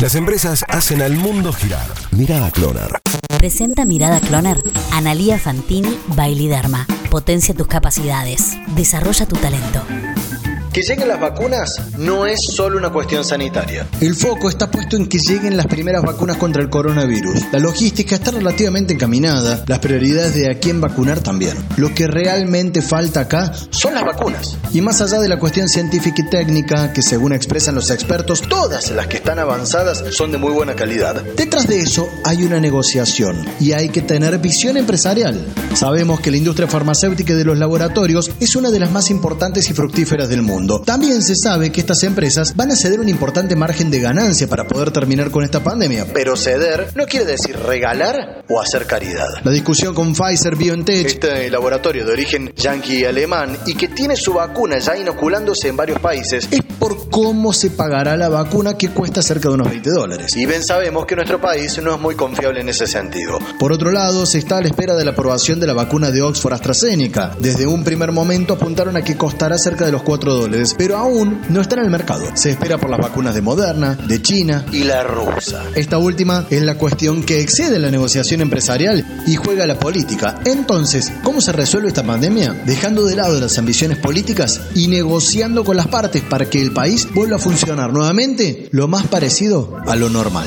Las empresas hacen al mundo girar. Mirada Cloner. Presenta Mirada Cloner. Analía Fantini Bailiderma. Potencia tus capacidades. Desarrolla tu talento. Que lleguen las vacunas no es solo una cuestión sanitaria. El foco está puesto en que lleguen las primeras vacunas contra el coronavirus. La logística está relativamente encaminada, las prioridades de a quién vacunar también. Lo que realmente falta acá son las vacunas. Y más allá de la cuestión científica y técnica, que según expresan los expertos, Todas las que están avanzadas son de muy buena calidad. detrás de eso hay una negociación y hay que tener visión empresarial. Sabemos que la industria farmacéutica y de los laboratorios es una de las más importantes y fructíferas del mundo. También se sabe que estas empresas van a ceder un importante margen de ganancia para poder terminar con esta pandemia. Pero ceder no quiere decir regalar o hacer caridad. La discusión con Pfizer BioNTech Este laboratorio de origen yanqui alemán y que tiene su vacuna ya inoculándose en varios países. es por cómo se pagará la vacuna que cuesta cerca de unos 20 dólares. Y bien sabemos que nuestro país no es muy confiable en ese sentido. Por otro lado, se está a la espera de la aprobación de la vacuna de Oxford AstraZeneca. Desde un primer momento apuntaron a que costará cerca de los 4 pero aún no está en el mercado. Se espera por las vacunas de Moderna, de China. Y la rusa. Esta última es la cuestión que excede la negociación empresarial y juega la política. Entonces, ¿cómo se resuelve esta pandemia? Dejando de lado las ambiciones políticas y negociando con las partes para que el país vuelva a funcionar nuevamente lo más parecido a lo normal.